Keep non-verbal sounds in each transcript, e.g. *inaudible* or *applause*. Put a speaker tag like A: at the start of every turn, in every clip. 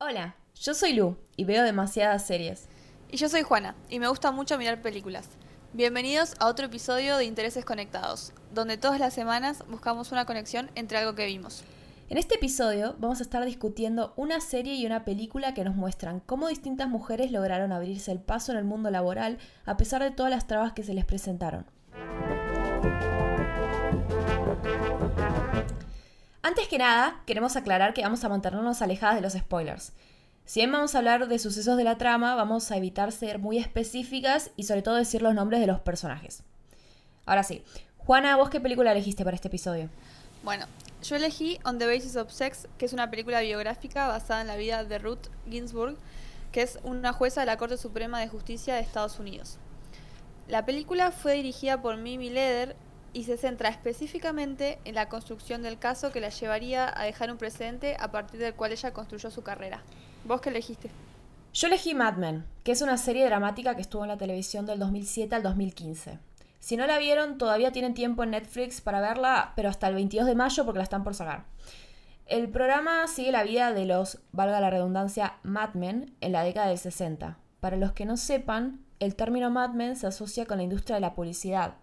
A: Hola, yo soy Lu y veo demasiadas series.
B: Y yo soy Juana y me gusta mucho mirar películas. Bienvenidos a otro episodio de Intereses Conectados, donde todas las semanas buscamos una conexión entre algo que vimos.
A: En este episodio vamos a estar discutiendo una serie y una película que nos muestran cómo distintas mujeres lograron abrirse el paso en el mundo laboral a pesar de todas las trabas que se les presentaron. Antes que nada, queremos aclarar que vamos a mantenernos alejadas de los spoilers. Si bien vamos a hablar de sucesos de la trama, vamos a evitar ser muy específicas y sobre todo decir los nombres de los personajes. Ahora sí, Juana, ¿vos qué película elegiste para este episodio?
B: Bueno, yo elegí On the Basis of Sex, que es una película biográfica basada en la vida de Ruth Ginsburg, que es una jueza de la Corte Suprema de Justicia de Estados Unidos. La película fue dirigida por Mimi Leder y se centra específicamente en la construcción del caso que la llevaría a dejar un precedente a partir del cual ella construyó su carrera. ¿Vos qué elegiste?
A: Yo elegí Mad Men, que es una serie dramática que estuvo en la televisión del 2007 al 2015. Si no la vieron, todavía tienen tiempo en Netflix para verla, pero hasta el 22 de mayo porque la están por sacar. El programa sigue la vida de los, valga la redundancia, Mad Men en la década del 60. Para los que no sepan, el término Mad Men se asocia con la industria de la publicidad,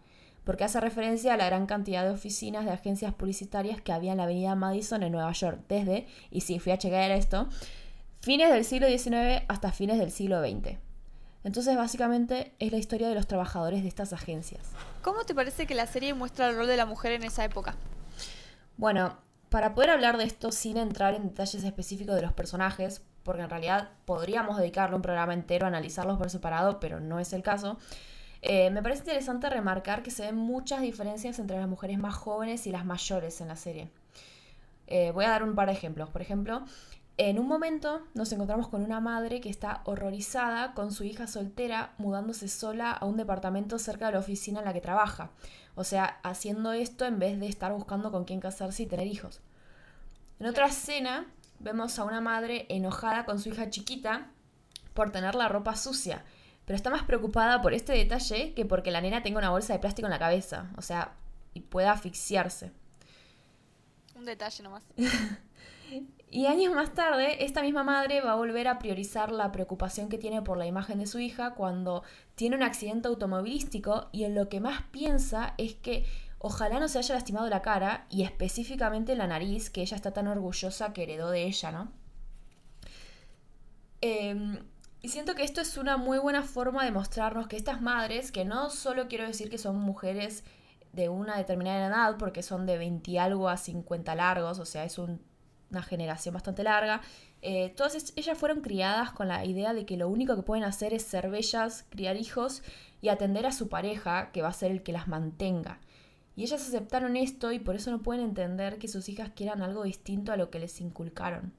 A: porque hace referencia a la gran cantidad de oficinas de agencias publicitarias que había en la avenida Madison en Nueva York, desde, y si fui a chequear esto, fines del siglo XIX hasta fines del siglo XX. Entonces, básicamente, es la historia de los trabajadores de estas agencias.
B: ¿Cómo te parece que la serie muestra el rol de la mujer en esa época?
A: Bueno, para poder hablar de esto sin entrar en detalles específicos de los personajes, porque en realidad podríamos dedicarle un programa entero a analizarlos por separado, pero no es el caso, eh, me parece interesante remarcar que se ven muchas diferencias entre las mujeres más jóvenes y las mayores en la serie. Eh, voy a dar un par de ejemplos. Por ejemplo, en un momento nos encontramos con una madre que está horrorizada con su hija soltera mudándose sola a un departamento cerca de la oficina en la que trabaja. O sea, haciendo esto en vez de estar buscando con quién casarse y tener hijos. En otra escena vemos a una madre enojada con su hija chiquita por tener la ropa sucia pero está más preocupada por este detalle que porque la nena tenga una bolsa de plástico en la cabeza, o sea, y pueda asfixiarse.
B: Un detalle nomás. *laughs*
A: y años más tarde, esta misma madre va a volver a priorizar la preocupación que tiene por la imagen de su hija cuando tiene un accidente automovilístico y en lo que más piensa es que ojalá no se haya lastimado la cara y específicamente la nariz que ella está tan orgullosa que heredó de ella, ¿no? Eh, y siento que esto es una muy buena forma de mostrarnos que estas madres, que no solo quiero decir que son mujeres de una determinada edad, porque son de 20 y algo a 50 largos, o sea, es una generación bastante larga, eh, todas ellas fueron criadas con la idea de que lo único que pueden hacer es ser bellas, criar hijos y atender a su pareja, que va a ser el que las mantenga. Y ellas aceptaron esto y por eso no pueden entender que sus hijas quieran algo distinto a lo que les inculcaron.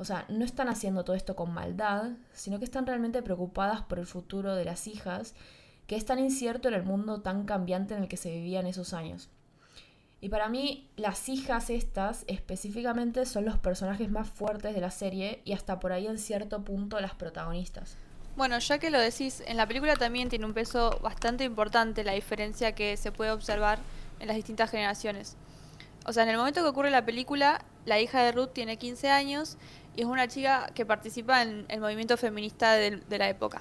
A: O sea, no están haciendo todo esto con maldad, sino que están realmente preocupadas por el futuro de las hijas, que es tan incierto en el mundo tan cambiante en el que se vivía en esos años. Y para mí, las hijas estas específicamente son los personajes más fuertes de la serie y hasta por ahí en cierto punto las protagonistas.
B: Bueno, ya que lo decís, en la película también tiene un peso bastante importante la diferencia que se puede observar en las distintas generaciones. O sea, en el momento que ocurre la película, la hija de Ruth tiene 15 años y es una chica que participa en el movimiento feminista de, la época.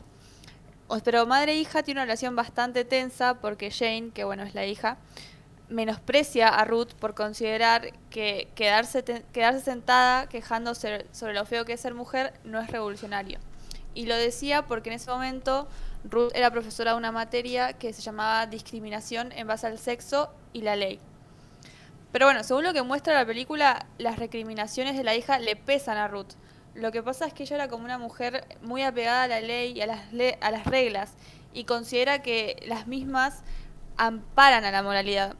B: Pero madre e hija tiene una relación bastante tensa porque Jane, que bueno es la hija, menosprecia a Ruth por considerar que quedarse, quedarse sentada quejándose sobre lo feo que es ser mujer no es revolucionario. Y lo decía porque en ese momento Ruth era profesora de una materia que se llamaba discriminación en base al sexo y la ley. Pero bueno, según lo que muestra la película, las recriminaciones de la hija le pesan a Ruth. Lo que pasa es que ella era como una mujer muy apegada a la ley y a las, a las reglas y considera que las mismas amparan a la moralidad.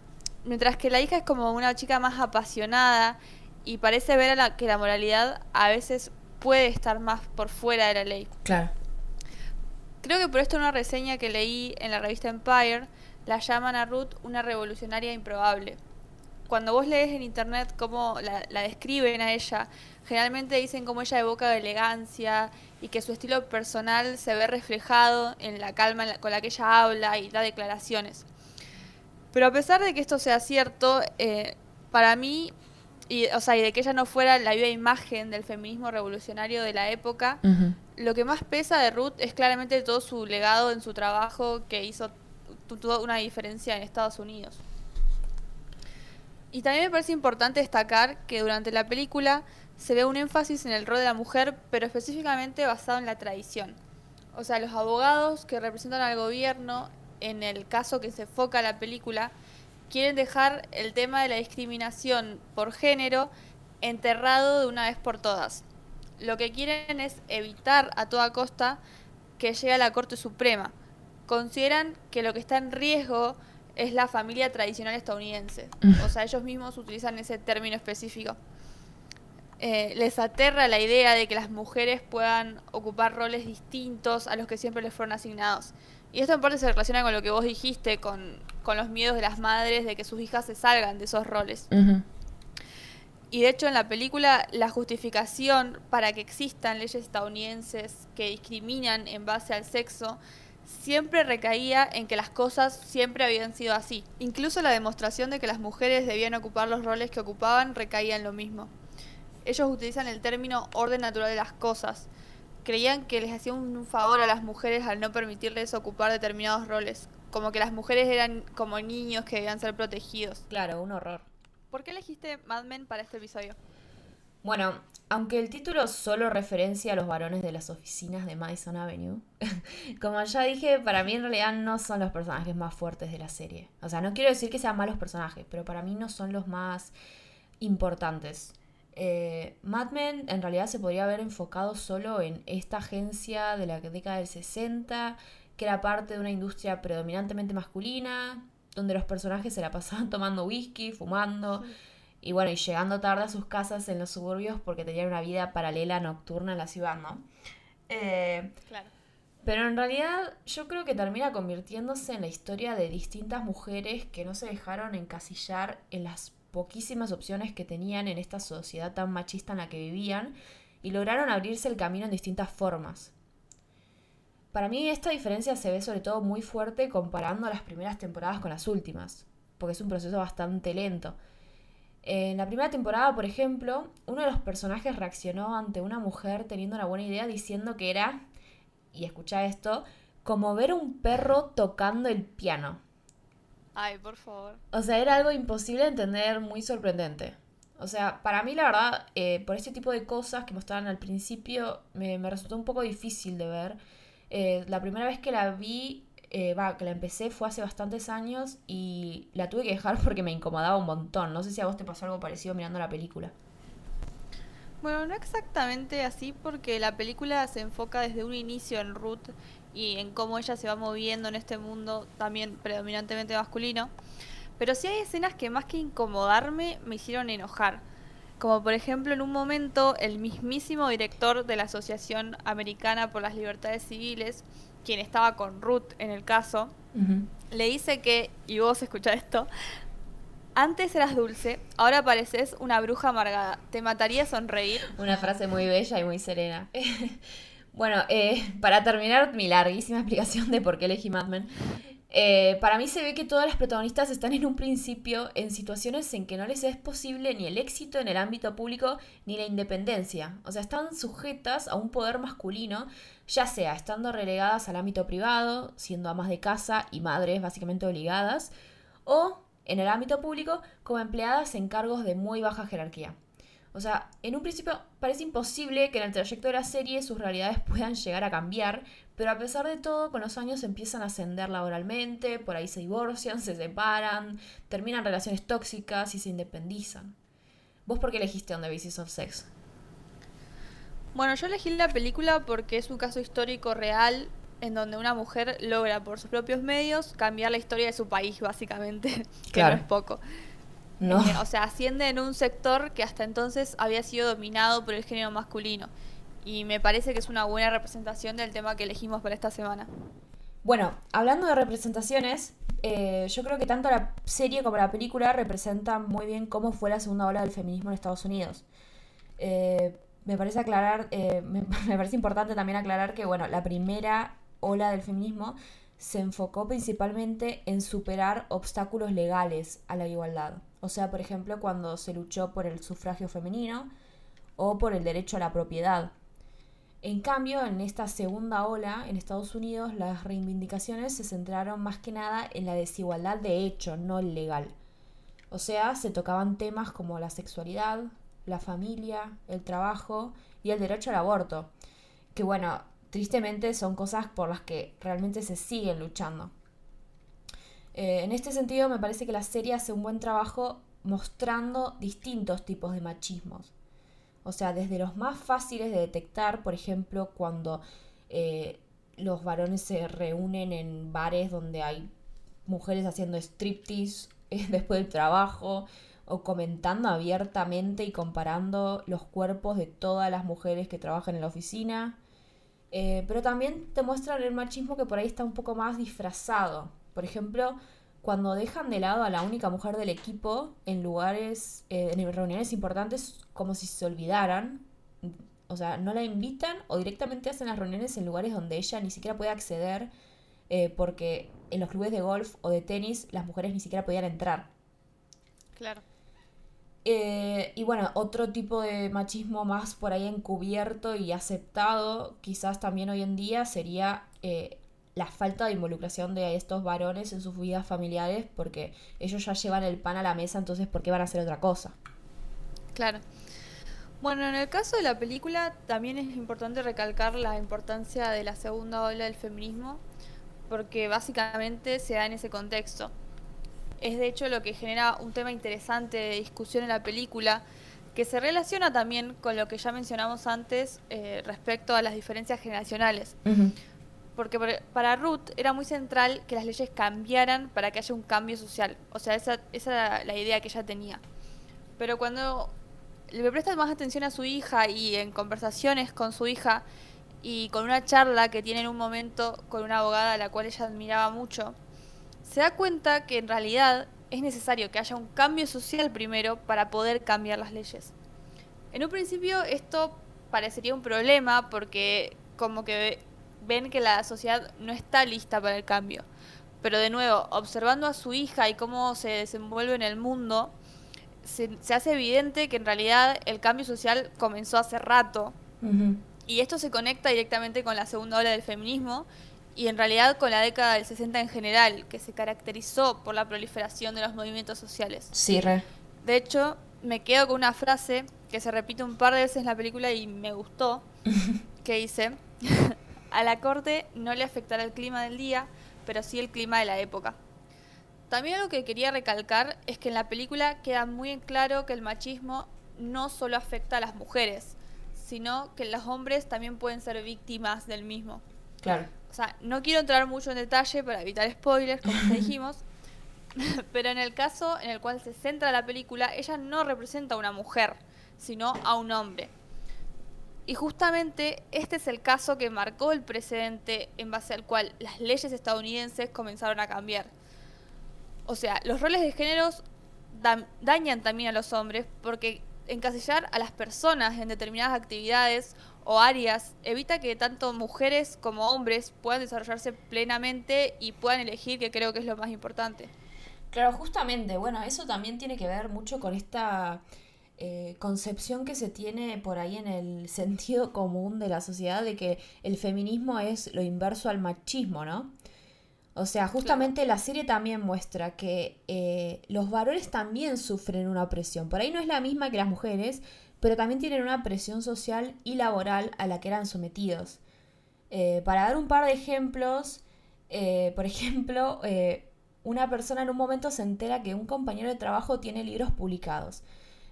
B: Mientras que la hija es como una chica más apasionada y parece ver a la, que la moralidad a veces puede estar más por fuera de la ley.
A: Claro.
B: Creo que por esto en una reseña que leí en la revista Empire la llaman a Ruth una revolucionaria improbable cuando vos lees en internet cómo la, describen a ella, generalmente dicen cómo ella evoca elegancia y que su estilo personal se ve reflejado en la calma con la que ella habla y da declaraciones. Pero a pesar de que esto sea cierto, eh, para mí y, o sea, y de que ella no fuera la viva imagen del feminismo revolucionario de la época, lo que más pesa de Ruth es claramente todo su legado en su trabajo que hizo tuvo una diferencia en Estados Unidos. Y también me parece importante destacar que durante la película se ve un énfasis en el rol de la mujer, pero específicamente basado en la tradición. O sea, los abogados que representan al gobierno, en el caso que se enfoca la película, quieren dejar el tema de la discriminación por género enterrado de una vez por todas. Lo que quieren es evitar a toda costa que llegue a la Corte Suprema. Consideran que lo que está en riesgo es la familia tradicional estadounidense. O sea, ellos mismos utilizan ese término específico. Eh, les aterra la idea de que las mujeres puedan ocupar roles distintos a los que siempre les fueron asignados. Y esto en parte se relaciona con lo que vos dijiste, con, los miedos de las madres de que sus hijas se salgan de esos roles. Y de hecho en la película la justificación para que existan leyes estadounidenses que discriminan en base al sexo siempre recaía en que las cosas siempre habían sido así. Incluso la demostración de que las mujeres debían ocupar los roles que ocupaban recaía en lo mismo. Ellos utilizan el término orden natural de las cosas, creían que les hacía un favor a las mujeres al no permitirles ocupar determinados roles, como que las mujeres eran como niños que debían ser protegidos.
A: Claro, un horror.
B: ¿Por qué elegiste Mad Men para este episodio?
A: Bueno, aunque el título solo referencia a los varones de las oficinas de Madison Avenue, *laughs* como ya dije, para mí en realidad no son los personajes más fuertes de la serie. O sea, no quiero decir que sean malos personajes, pero para mí no son los más importantes. Eh, Mad Men en realidad se podría haber enfocado solo en esta agencia de la década del 60, que era parte de una industria predominantemente masculina, donde los personajes se la pasaban *laughs* tomando whisky, fumando, y bueno, y llegando tarde a sus casas en los suburbios porque tenían una vida paralela nocturna en la ciudad, ¿no? Eh, claro. Pero en realidad yo creo que termina convirtiéndose en la historia de distintas mujeres que no se dejaron encasillar en las poquísimas opciones que tenían en esta sociedad tan machista en la que vivían y lograron abrirse el camino en distintas formas. Para mí esta diferencia se ve sobre todo muy fuerte comparando las primeras temporadas con las últimas, porque es un proceso bastante lento. En la primera temporada, por ejemplo, uno de los personajes reaccionó ante una mujer teniendo una buena idea diciendo que era, y escucha esto, como ver un perro tocando el piano.
B: Ay, por favor.
A: O sea, era algo imposible de entender, muy sorprendente. O sea, para mí la verdad, eh, por este tipo de cosas que mostraban al principio, me, resultó un poco difícil de ver. Eh, la primera vez que la vi, eh, va, que la empecé fue hace bastantes años y la tuve que dejar *laughs* porque me incomodaba un montón. No sé si a vos te pasó algo parecido mirando la película.
B: Bueno, no exactamente así porque la película se enfoca desde un inicio en Ruth y en cómo ella se va moviendo en este mundo también predominantemente masculino. Pero sí hay escenas que más que incomodarme me hicieron enojar. Como por ejemplo en un momento el mismísimo director de la Asociación Americana por las Libertades Civiles, quien estaba con Ruth en el caso, le dice que, y vos escuchás esto, antes eras dulce, ahora pareces una bruja amargada. ¿Te mataría sonreír?
A: Una frase muy bella y muy serena. *laughs* Bueno, eh, para terminar mi larguísima explicación de por qué elegí Mad Men, eh, para mí se ve que todas las protagonistas están en un principio en situaciones en que no les es posible ni el éxito en el ámbito público ni la independencia. O sea, están sujetas a un poder masculino, ya sea estando relegadas al ámbito privado, siendo amas de casa y madres básicamente obligadas, o en el ámbito público como empleadas en cargos de muy baja jerarquía. O sea, en un principio parece imposible que en el trayecto de la serie sus realidades *laughs* puedan llegar a cambiar, pero a pesar de todo, con los años empiezan a ascender laboralmente, por ahí se divorcian, *laughs* se separan, terminan relaciones tóxicas y se independizan. ¿Vos por qué elegiste On the Basis of Sex?
B: Bueno, yo elegí la película porque es un caso histórico real en donde una mujer logra por sus propios medios cambiar la historia de su país, básicamente, *laughs* que no es poco. No. Eh, o sea, asciende en un sector que hasta entonces había sido dominado por el género masculino. Y me parece que es una buena representación del tema que elegimos para esta semana.
A: Bueno, hablando de representaciones, eh, yo creo que tanto la serie como la película representan muy bien cómo fue la segunda ola del feminismo en Estados Unidos. Eh, me parece aclarar, *laughs* me, me, parece importante también aclarar que, bueno, la primera ola del feminismo se enfocó principalmente en superar obstáculos legales a la igualdad. O sea, por ejemplo, cuando se luchó por el sufragio femenino o por el derecho a la propiedad. En cambio, en esta segunda ola en Estados Unidos, las reivindicaciones se centraron más que nada en la desigualdad de hecho, no legal. O sea, se tocaban temas como la sexualidad, la familia, el trabajo y el derecho al aborto. Que bueno, tristemente son cosas por las que realmente se siguen luchando. Eh, en este sentido, me parece que la serie hace un buen trabajo mostrando distintos tipos de machismos. O sea, desde los más fáciles de detectar, por ejemplo, cuando eh, los varones se reúnen en bares donde hay mujeres haciendo striptease *laughs* eh, después del trabajo o comentando abiertamente y comparando los cuerpos de todas las mujeres que trabajan en la oficina. Eh, pero también te muestran el machismo que por ahí está un poco más disfrazado. Por ejemplo, cuando dejan de lado a la única mujer del equipo en lugares, eh, en reuniones importantes, como si se olvidaran. O sea, no la invitan o directamente hacen las reuniones en lugares donde ella ni siquiera puede acceder, eh, porque en los clubes de golf o de tenis las mujeres ni siquiera podían entrar.
B: Claro.
A: Eh, y bueno, otro tipo de machismo más por ahí encubierto y aceptado, quizás también hoy en día, sería la falta de involucración de estos varones en sus vidas familiares porque ellos ya llevan el pan a la mesa, entonces ¿por qué van a hacer otra cosa?
B: Claro. Bueno, en el caso de la película también es importante recalcar la importancia de la segunda ola del feminismo porque básicamente se da en ese contexto. Es de hecho lo que genera un tema interesante de discusión en la película que se relaciona también con lo que ya mencionamos antes eh, respecto a las diferencias generacionales porque para Ruth era muy central que las leyes cambiaran para que haya un cambio social. O sea, esa, esa era la idea que ella tenía. Pero cuando le presta más atención a su hija y en conversaciones con su hija y con una charla que tiene en un momento con una abogada a la cual ella admiraba mucho, se da cuenta que en realidad es necesario que haya un cambio social primero para poder cambiar las leyes. En un principio esto parecería un problema porque como que ven que la sociedad no está lista para el cambio. Pero de nuevo, observando a su hija y cómo se desenvuelve en el mundo, se, hace evidente que en realidad el cambio social comenzó hace rato. Y esto se conecta directamente con la segunda ola del feminismo y en realidad con la década del 60 en general, que se caracterizó por la proliferación de los movimientos sociales.
A: Sí, re.
B: De hecho, me quedo con una frase que se repite un par de veces en la película y me gustó, *laughs* que dice, *laughs* a la corte no le afectará el clima del día, pero sí el clima de la época. También algo que quería recalcar es que en la película queda muy en claro que el machismo no solo afecta a las mujeres, sino que los hombres también pueden ser víctimas del mismo.
A: Claro.
B: O sea, no quiero entrar mucho en detalle para evitar spoilers, como ya *laughs* dijimos, *laughs* pero en el caso en el cual se centra la película, ella no representa a una mujer, sino a un hombre. Y justamente este es el caso que marcó el precedente en base al cual las leyes estadounidenses comenzaron a cambiar. O sea, los roles de géneros dañan también a los hombres porque encasillar a las personas en determinadas actividades o áreas evita que tanto mujeres como hombres puedan desarrollarse plenamente y puedan elegir, que creo que es lo más importante.
A: Claro, justamente, bueno, eso también tiene que ver mucho con esta eh, concepción que se tiene por ahí en el *laughs* sentido común de la sociedad de que el feminismo es lo inverso al machismo, ¿no? O sea, justamente la serie también muestra que eh, los varones también sufren una opresión. Por ahí no es la misma que las mujeres, pero también tienen una presión social y laboral a la que eran sometidos. Eh, para dar un par de ejemplos, por *laughs* ejemplo, una persona en un momento se entera que un compañero de trabajo tiene libros publicados.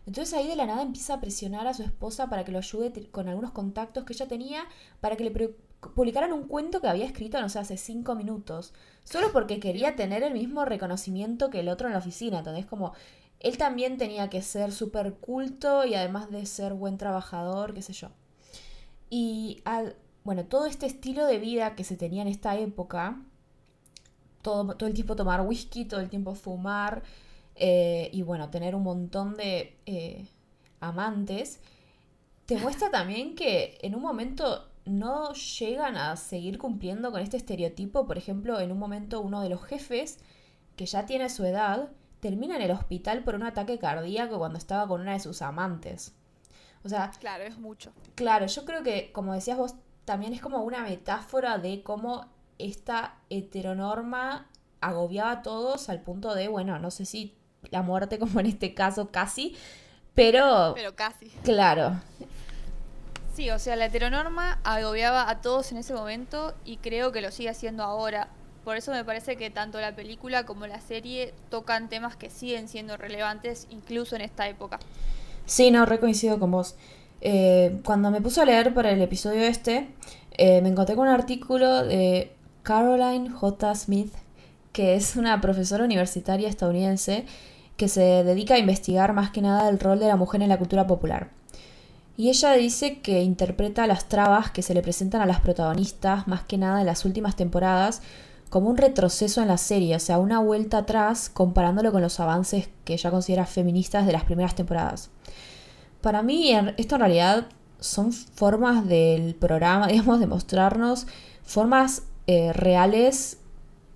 A: Entonces ahí de la nada empieza a presionar a su esposa para que lo ayude con algunos contactos que ella tenía para que le publicaran un cuento que había escrito, no sé, hace cinco minutos. Solo porque quería tener el mismo reconocimiento que el otro en la oficina. Entonces, como él también tenía que ser súper culto y además de ser buen trabajador, qué sé yo. Y al, bueno, todo este estilo de vida que se tenía en esta época, todo, todo el tiempo tomar whisky, todo el tiempo fumar, eh, y bueno, tener un montón de eh, amantes, te *laughs* muestra también que en un momento no llegan a seguir cumpliendo con este estereotipo. Por ejemplo, en un momento uno de los jefes, que ya tiene su edad, termina en el hospital por un ataque cardíaco cuando estaba con una de sus amantes. O sea...
B: Claro, es mucho.
A: Claro, yo creo que, como decías vos, también es como una metáfora de cómo esta heteronorma agobiaba a todos al punto de, bueno, no sé si la muerte *laughs* como en este caso casi, pero...
B: Pero casi.
A: Claro.
B: Sí, o sea, la heteronorma agobiaba a todos en ese momento y creo que lo sigue haciendo ahora. Por eso me parece que tanto la película como la serie tocan temas que siguen siendo relevantes incluso en esta época.
A: Sí, no, recoincido con vos. Eh, cuando me puse a leer para el episodio este, eh, me encontré con un artículo de Caroline J. Smith, que es una profesora universitaria estadounidense que se dedica a investigar más que nada el rol de la mujer en la cultura popular. Y ella dice que interpreta las trabas que se le presentan a las protagonistas, más que nada en las últimas temporadas, como un retroceso en la serie, o sea, una vuelta atrás comparándolo con los avances que ella considera feministas de las primeras temporadas. Para mí, esto en realidad son formas del programa, *laughs* digamos, de mostrarnos formas eh, reales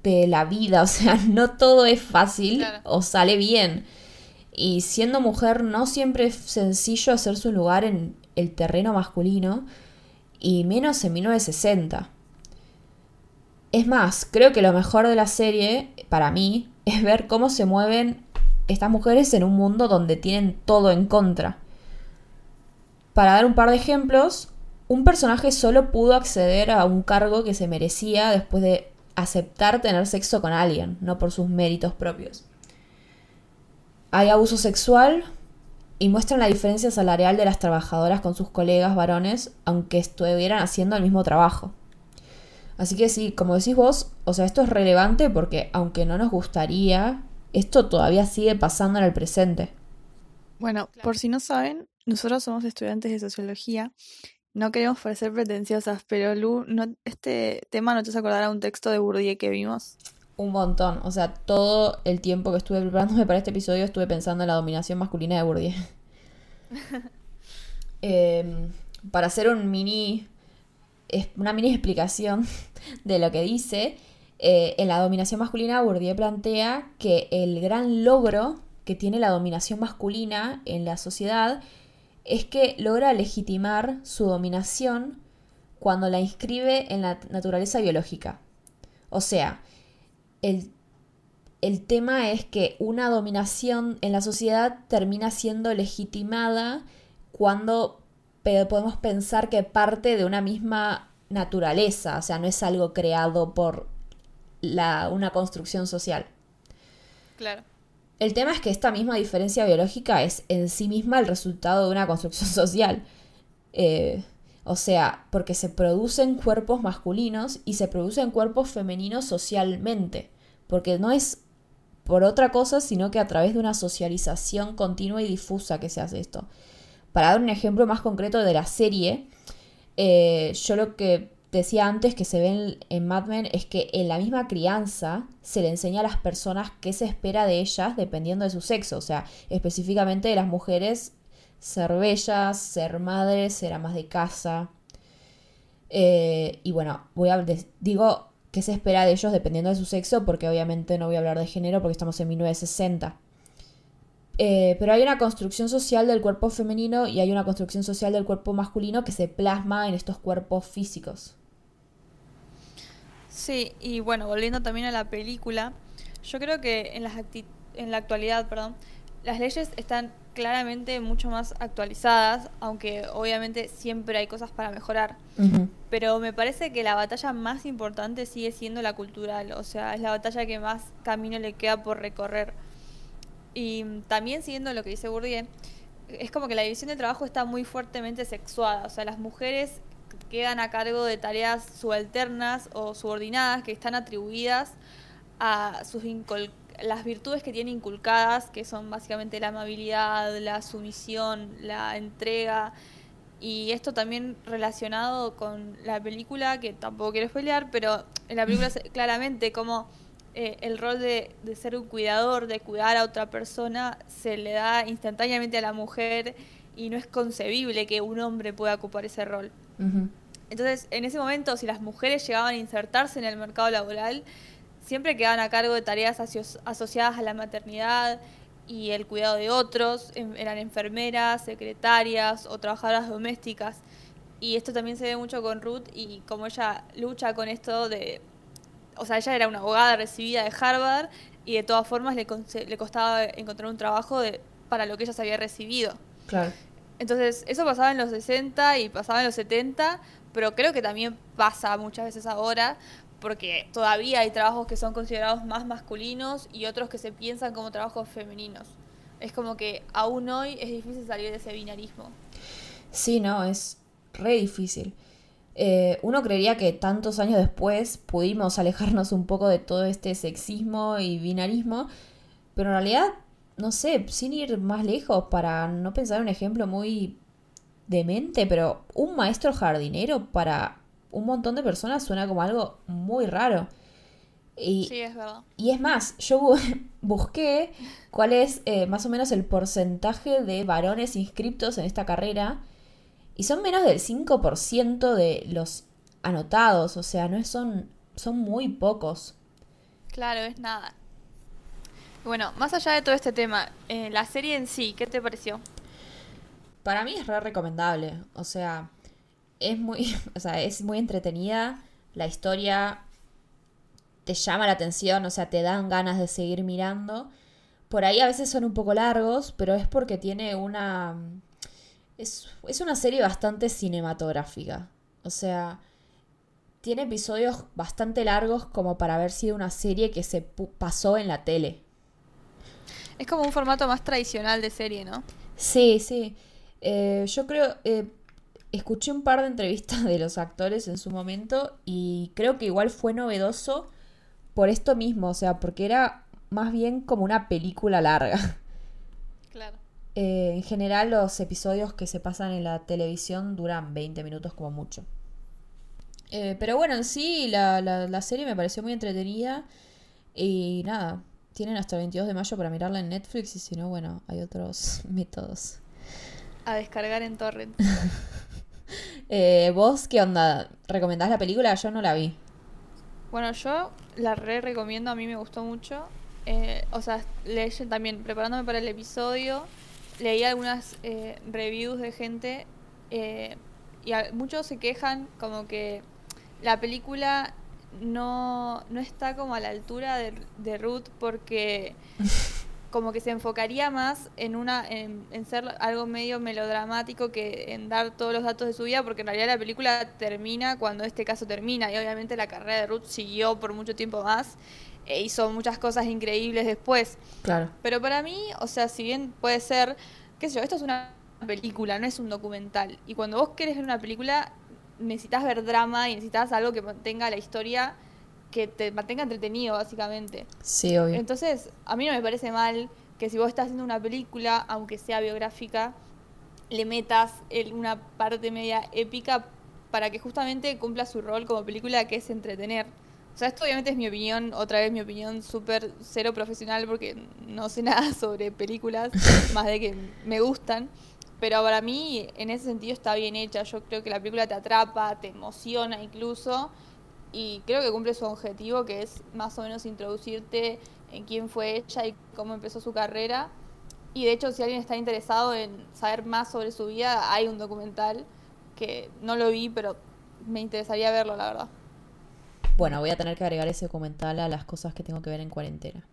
A: de la vida, o sea, *laughs* no todo es fácil o sale bien. Y siendo mujer no siempre es sencillo hacer su lugar en el terreno masculino, y menos en 1960. Es más, creo que lo mejor de la serie, para mí, *laughs* es ver cómo se mueven estas mujeres en un mundo donde tienen todo en contra. Para dar un par de ejemplos, un personaje solo pudo acceder a un cargo que se merecía después de aceptar tener sexo con alguien, no por sus méritos propios. Hay abuso sexual y muestran la diferencia salarial de las trabajadoras con sus colegas varones, aunque estuvieran haciendo el mismo trabajo. Así que sí, como decís vos, o sea, esto es relevante porque aunque no nos gustaría, esto todavía sigue pasando en el presente.
C: Bueno, por si no saben, nosotros somos estudiantes de sociología. No queremos parecer pretenciosas, pero Lu, no, este tema no te hace acordar a un texto de Bourdieu que vimos.
A: Un montón. O sea, todo el tiempo que estuve preparándome para este episodio estuve pensando en la dominación masculina de Bourdieu. *laughs* Em, para hacer un mini una mini explicación *laughs* de lo que dice. Eh, en la dominación masculina, Bourdieu plantea que el gran logro que tiene la dominación masculina en la sociedad es que logra legitimar su dominación cuando la inscribe en la naturaleza biológica. O sea, el, el tema es que una dominación en la sociedad termina siendo legitimada cuando podemos pensar que parte de una misma naturaleza, o sea, no es algo creado por la, una construcción social.
B: Claro.
A: El tema es que esta misma diferencia biológica es en sí misma el resultado de una construcción *laughs* social. Eh, o sea, porque se producen cuerpos masculinos y se producen cuerpos femeninos socialmente. Porque no es por otra cosa, sino que a través de una socialización continua y difusa que se hace esto. Para dar un ejemplo más concreto de la serie, eh, yo lo que decía antes que se ve en, Mad Men es que en la misma crianza se le enseña a las personas qué se espera de ellas dependiendo de su sexo. O sea, específicamente de las mujeres, ser bellas, ser madres, ser amas de casa. Eh, y bueno, voy a digo qué se espera de ellos dependiendo de su sexo, porque obviamente no voy a hablar de género porque estamos en 1960. Eh, pero hay una construcción social del cuerpo femenino y hay una construcción social del cuerpo masculino que se plasma en estos cuerpos físicos.
B: Sí, y bueno, volviendo también a la película, yo creo que en, las en la actualidad, perdón, las leyes están claramente mucho más actualizadas, aunque obviamente siempre hay cosas para mejorar. Pero me parece que la batalla más importante sigue siendo la cultural, o sea, es la batalla que más camino le queda por recorrer. Y también siguiendo lo que dice Bourdieu, es como que la división de trabajo está muy fuertemente sexuada. O sea, las mujeres quedan a cargo de tareas subalternas o subordinadas que están atribuidas a sus las virtudes que tienen inculcadas, que son básicamente la amabilidad, la sumisión, la entrega. Y esto también relacionado con la película, que tampoco quiero pelear, pero en la película *laughs* claramente como eh, el rol de, ser un cuidador, de cuidar a otra persona, se le da instantáneamente a la mujer y no es concebible que un hombre pueda ocupar ese rol. Entonces, en ese momento, si las mujeres llegaban a insertarse en el mercado laboral, siempre quedaban a cargo de tareas asociadas a la maternidad y el cuidado de otros, eran enfermeras, secretarias o trabajadoras domésticas. Y esto también se ve mucho con Ruth y como ella lucha con esto de... O sea, ella era una abogada recibida de Harvard y de todas formas le, le costaba encontrar un trabajo de, para lo que ella se había recibido.
A: Claro.
B: Entonces, eso pasaba en los 60 y pasaba en los 70, pero creo que también pasa muchas veces ahora, porque todavía hay trabajos que son considerados más masculinos y otros que se piensan como trabajos femeninos. Es como que aún hoy es difícil salir de ese binarismo.
A: Sí, no, es re difícil. Eh, uno creería que tantos años después pudimos alejarnos un poco de todo este sexismo y binarismo, pero en realidad, no sé, sin ir más lejos, para no pensar un ejemplo muy demente, pero un maestro jardinero para un montón de personas suena como algo muy raro.
B: Y, sí, es verdad.
A: Y es más, yo *laughs* busqué cuál es eh, más o menos el porcentaje de varones inscriptos en esta carrera y son menos del 5% de los anotados, o sea, no son, son muy pocos.
B: Claro, es nada. Bueno, más allá de todo este tema, eh, la serie en sí, ¿qué te pareció?
A: Para mí es re recomendable, o sea, es muy, *laughs* o sea, es muy entretenida, la historia te llama la atención, o sea, te dan ganas de seguir mirando. Por ahí a veces son un poco largos, pero es porque tiene una es, una serie bastante cinematográfica. O sea, tiene episodios bastante largos como para haber sido una serie que se pasó en la tele.
B: Es como un formato más tradicional de serie, ¿no?
A: Sí, sí. Eh, yo creo, eh, escuché un par de entrevistas de los actores en su momento y creo que igual fue novedoso por esto mismo, o sea, porque era más bien como una película larga.
B: Claro.
A: Eh, en general los episodios que se pasan en la televisión duran 20 minutos como mucho. Eh, pero bueno, en sí la, la, serie me pareció muy entretenida y nada, tienen hasta el 22 de mayo para mirarla en Netflix y si no, bueno, hay otros *laughs* métodos.
B: A descargar en torrent. *laughs*
A: Eh, ¿Vos qué onda? ¿Recomendás la película? Yo no la vi.
B: Bueno, yo la re recomiendo, a mí me gustó mucho. o sea, leí también, preparándome para el episodio, leí algunas eh, reviews de gente eh, y muchos se quejan como que la película no, no está como a la altura de, de, Ruth porque *laughs* como que se enfocaría más en una en, en, ser algo medio melodramático que en dar todos los datos de su vida porque en realidad la película termina cuando este caso termina y obviamente la carrera de Ruth siguió por mucho tiempo más e hizo muchas cosas increíbles después.
A: Claro.
B: Pero para mí, o sea, si bien puede ser, qué sé yo, esto es una película, no es un documental. Y cuando vos querés ver una película, necesitas ver drama y necesitas algo que mantenga la historia, que te mantenga entretenido, básicamente.
A: Sí, obvio.
B: Entonces, a mí no me parece mal que si vos estás haciendo una película, aunque sea biográfica, le metas una parte media épica para que justamente cumpla su rol como película, que es entretener. O sea, esto obviamente es mi opinión, otra vez mi opinión súper cero profesional porque no sé *laughs* nada sobre películas, *laughs* más de que me gustan. Pero para mí, en ese sentido, está bien hecha. Yo creo que la película te atrapa, te emociona incluso. Y creo que cumple su objetivo, que es más o menos introducirte en quién fue ella y cómo empezó su carrera. Y de hecho, si alguien está interesado en saber más sobre su vida, hay un documental que no lo vi, pero me interesaría verlo, la verdad.
A: Bueno, voy a tener que agregar ese documental a las cosas que tengo que ver en cuarentena.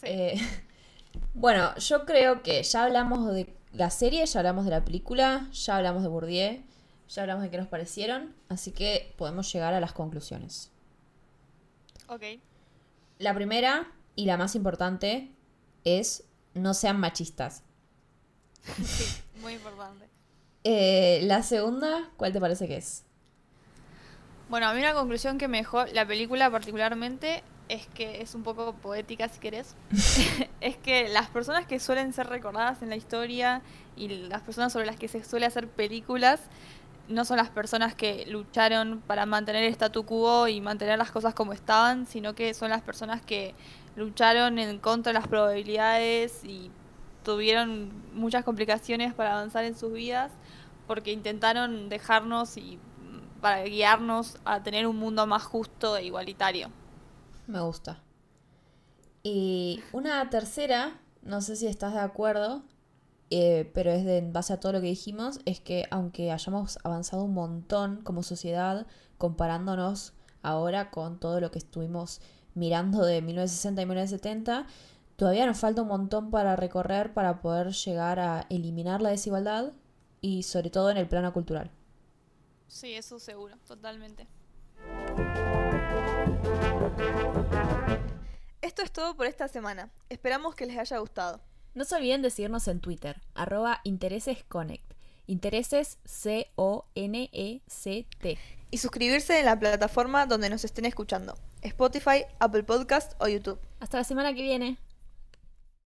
A: Eh, *laughs* bueno, yo creo que ya hablamos de la serie, ya hablamos de la película, ya hablamos de Bourdieu, ya hablamos de qué nos parecieron, así que podemos llegar a las conclusiones.
B: Ok.
A: La primera y la más importante es no sean machistas.
B: Sí, muy importante.
A: Eh, la segunda, ¿cuál te parece que es?
B: Bueno, a mí una conclusión que me dejó la película particularmente es que es un poco poética si querés. *laughs* *laughs* es que las personas que suelen ser recordadas en la historia y las personas sobre las que se suele hacer películas no son las personas que lucharon para mantener el statu quo y mantener las cosas como estaban, sino que son las personas que lucharon en contra de las probabilidades y tuvieron muchas complicaciones para avanzar en sus vidas porque intentaron dejarnos y para guiarnos a tener un mundo más justo e igualitario.
A: Me gusta. Y una tercera, no sé si estás de acuerdo, eh, pero es de, en base a todo lo que dijimos, es que aunque hayamos avanzado un montón como sociedad, comparándonos ahora con todo lo que estuvimos mirando de 1960 y 1970, todavía nos falta un montón para recorrer para poder llegar a eliminar la desigualdad y sobre todo en el plano cultural.
D: Sí, eso seguro, totalmente.
B: Esto es todo por esta semana. Esperamos que les haya gustado.
A: No se olviden de seguirnos en Twitter, arroba interesesconnect. Intereses C-O-N-E-C-T.
B: Y suscribirse en la plataforma donde nos estén escuchando. Spotify, Apple Podcast o YouTube.
A: Hasta la semana que viene.